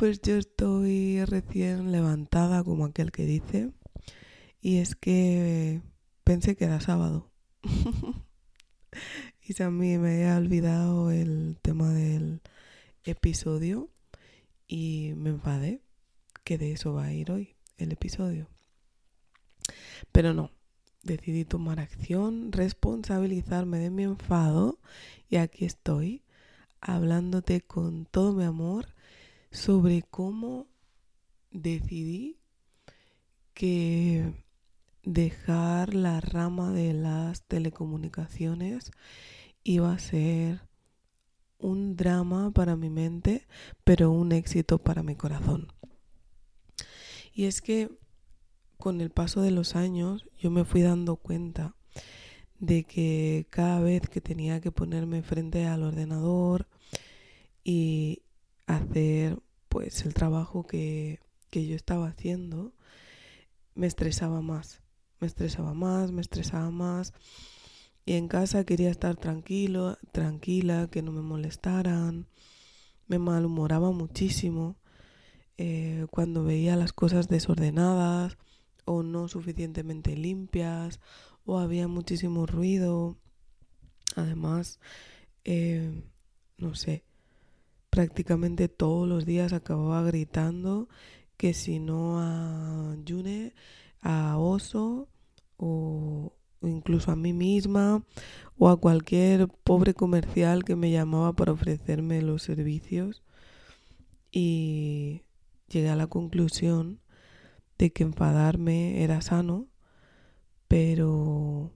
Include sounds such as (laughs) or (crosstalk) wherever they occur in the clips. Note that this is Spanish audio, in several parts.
Pues yo estoy recién levantada, como aquel que dice, y es que pensé que era sábado. (laughs) y a mí me he olvidado el tema del episodio y me enfadé, que de eso va a ir hoy el episodio. Pero no, decidí tomar acción, responsabilizarme de mi enfado y aquí estoy hablándote con todo mi amor sobre cómo decidí que dejar la rama de las telecomunicaciones iba a ser un drama para mi mente, pero un éxito para mi corazón. Y es que con el paso de los años yo me fui dando cuenta de que cada vez que tenía que ponerme frente al ordenador y hacer pues el trabajo que, que yo estaba haciendo, me estresaba más, me estresaba más, me estresaba más. Y en casa quería estar tranquilo, tranquila, que no me molestaran. Me malhumoraba muchísimo eh, cuando veía las cosas desordenadas o no suficientemente limpias o había muchísimo ruido. Además, eh, no sé, prácticamente todos los días acababa gritando que si no a June, a Oso o incluso a mí misma o a cualquier pobre comercial que me llamaba para ofrecerme los servicios. Y llegué a la conclusión de que enfadarme era sano, pero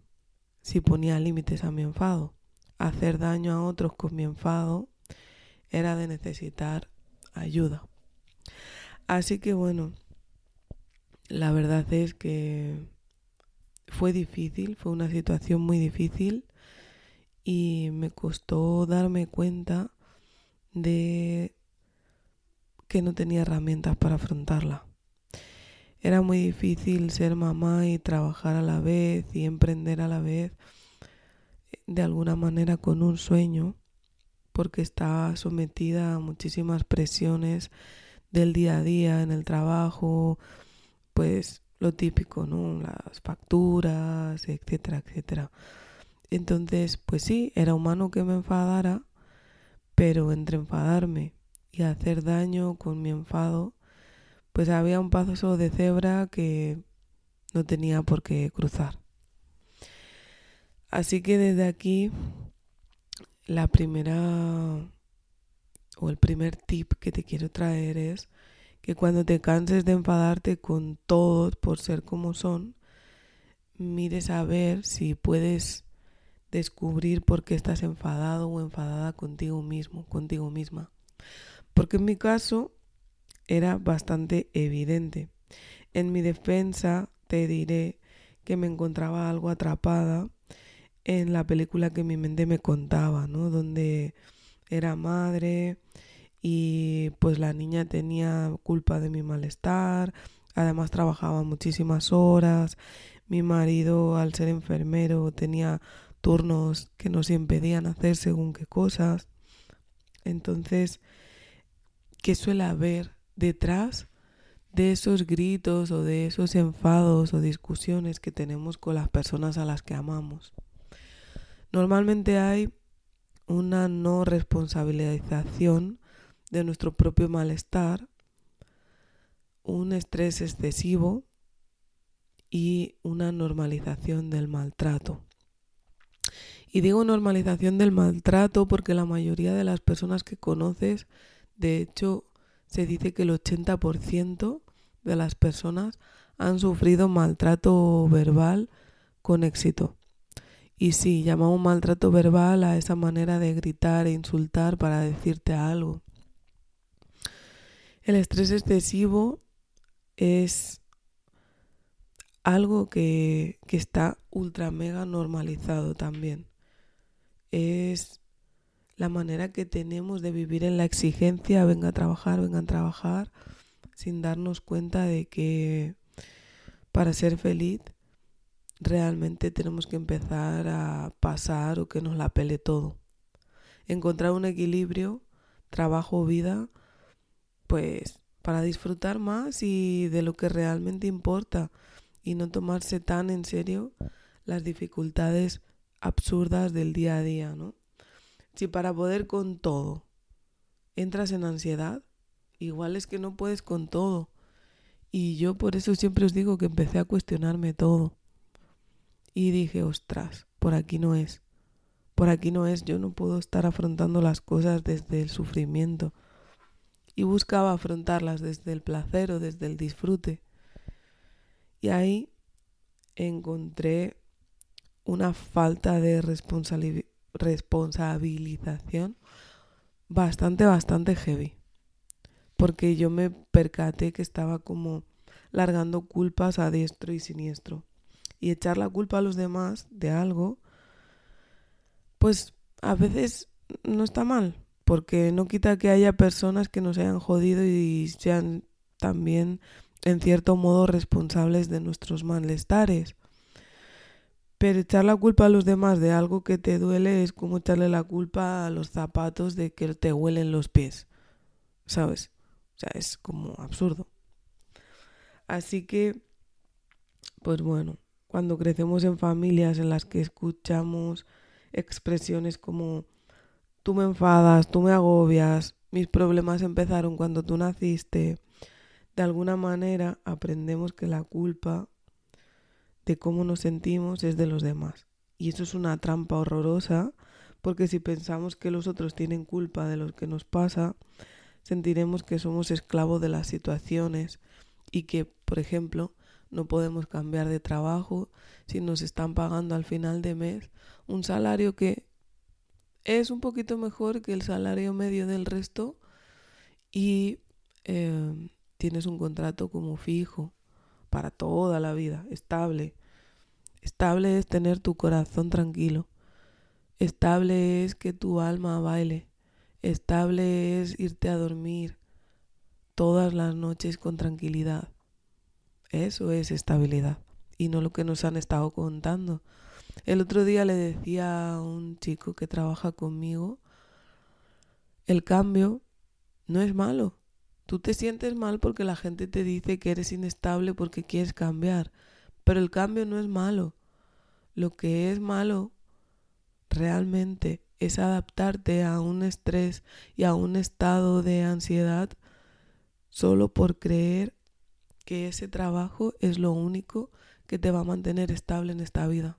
si ponía límites a mi enfado, hacer daño a otros con mi enfado era de necesitar ayuda. Así que bueno, la verdad es que fue difícil, fue una situación muy difícil y me costó darme cuenta de que no tenía herramientas para afrontarla. Era muy difícil ser mamá y trabajar a la vez y emprender a la vez de alguna manera con un sueño porque está sometida a muchísimas presiones del día a día en el trabajo, pues lo típico, ¿no? Las facturas, etcétera, etcétera. Entonces, pues sí, era humano que me enfadara, pero entre enfadarme y hacer daño con mi enfado, pues había un paso de cebra que no tenía por qué cruzar. Así que desde aquí la primera o el primer tip que te quiero traer es que cuando te canses de enfadarte con todos por ser como son, mires a ver si puedes descubrir por qué estás enfadado o enfadada contigo mismo, contigo misma. Porque en mi caso era bastante evidente. En mi defensa te diré que me encontraba algo atrapada en la película que mi mente me contaba, ¿no? Donde era madre y pues la niña tenía culpa de mi malestar, además trabajaba muchísimas horas, mi marido al ser enfermero tenía turnos que nos impedían hacer según qué cosas. Entonces, ¿qué suele haber detrás de esos gritos o de esos enfados o discusiones que tenemos con las personas a las que amamos? Normalmente hay una no responsabilización de nuestro propio malestar, un estrés excesivo y una normalización del maltrato. Y digo normalización del maltrato porque la mayoría de las personas que conoces, de hecho, se dice que el 80% de las personas han sufrido maltrato verbal con éxito. Y sí, llamamos maltrato verbal a esa manera de gritar e insultar para decirte algo. El estrés excesivo es algo que, que está ultra mega normalizado también. Es la manera que tenemos de vivir en la exigencia, venga a trabajar, venga a trabajar, sin darnos cuenta de que para ser feliz realmente tenemos que empezar a pasar o que nos la pele todo. Encontrar un equilibrio, trabajo, vida, pues para disfrutar más y de lo que realmente importa y no tomarse tan en serio las dificultades absurdas del día a día, ¿no? Si para poder con todo entras en ansiedad, igual es que no puedes con todo. Y yo por eso siempre os digo que empecé a cuestionarme todo. Y dije, ostras, por aquí no es. Por aquí no es, yo no puedo estar afrontando las cosas desde el sufrimiento. Y buscaba afrontarlas desde el placer o desde el disfrute. Y ahí encontré una falta de responsabilización bastante, bastante heavy. Porque yo me percaté que estaba como largando culpas a diestro y siniestro y echar la culpa a los demás de algo, pues a veces no está mal, porque no quita que haya personas que nos hayan jodido y sean también en cierto modo responsables de nuestros malestares. Pero echar la culpa a los demás de algo que te duele es como echarle la culpa a los zapatos de que te huelen los pies. ¿Sabes? O sea, es como absurdo. Así que, pues bueno, cuando crecemos en familias en las que escuchamos expresiones como tú me enfadas, tú me agobias, mis problemas empezaron cuando tú naciste, de alguna manera aprendemos que la culpa de cómo nos sentimos es de los demás. Y eso es una trampa horrorosa, porque si pensamos que los otros tienen culpa de lo que nos pasa, sentiremos que somos esclavos de las situaciones y que, por ejemplo, no podemos cambiar de trabajo si nos están pagando al final de mes un salario que es un poquito mejor que el salario medio del resto y em, tienes un contrato como fijo para toda la vida, estable. Estable es tener tu corazón tranquilo. Estable es que tu alma baile. Estable es irte a dormir todas las noches con tranquilidad. Eso es estabilidad y no lo que nos han estado contando. El otro día le decía a un chico que trabaja conmigo, el cambio no es malo. Tú te sientes mal porque la gente te dice que eres inestable porque quieres cambiar, pero el cambio no es malo. Lo que es malo realmente es adaptarte a un estrés y a un estado de ansiedad solo por creer que ese trabajo es lo único que te va a mantener estable en esta vida.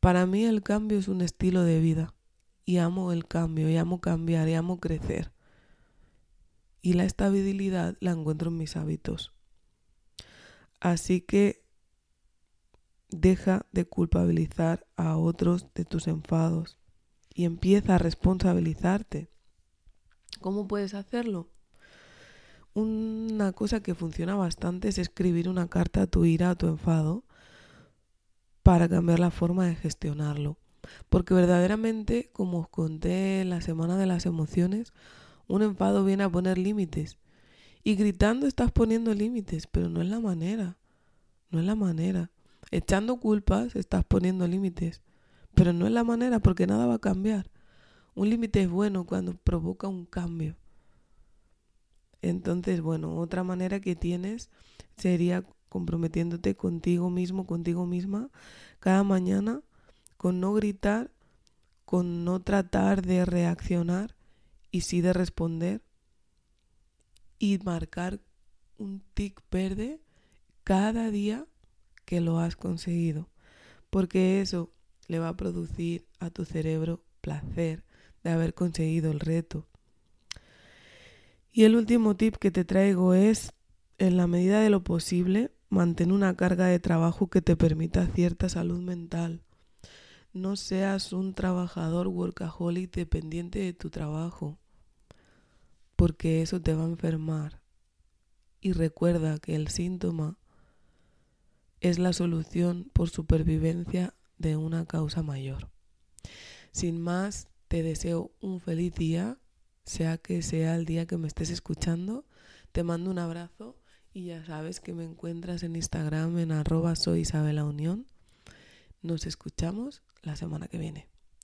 Para mí el cambio es un estilo de vida y amo el cambio y amo cambiar y amo crecer. Y la estabilidad la encuentro en mis hábitos. Así que deja de culpabilizar a otros de tus enfados y empieza a responsabilizarte. ¿Cómo puedes hacerlo? Una cosa que funciona bastante es escribir una carta a tu ira, a tu enfado, para cambiar la forma de gestionarlo. Porque verdaderamente, como os conté en la semana de las emociones, un enfado viene a poner límites. Y gritando estás poniendo límites, pero no es la manera. No es la manera. Echando culpas estás poniendo límites, pero no es la manera porque nada va a cambiar. Un límite es bueno cuando provoca un cambio. Entonces, bueno, otra manera que tienes sería comprometiéndote contigo mismo, contigo misma, cada mañana, con no gritar, con no tratar de reaccionar y sí de responder y marcar un tic verde cada día que lo has conseguido, porque eso le va a producir a tu cerebro placer de haber conseguido el reto. Y el último tip que te traigo es, en la medida de lo posible, mantén una carga de trabajo que te permita cierta salud mental. No seas un trabajador workaholic dependiente de tu trabajo. porque eso te va a enfermar. Y recuerda que el síntoma es la solución por supervivencia de una causa mayor. Sin más, te deseo un feliz día, sea que sea el día que me estés escuchando. Te mando un abrazo y ya sabes que me encuentras en Instagram en arroba soy Unión. Nos escuchamos la semana que viene.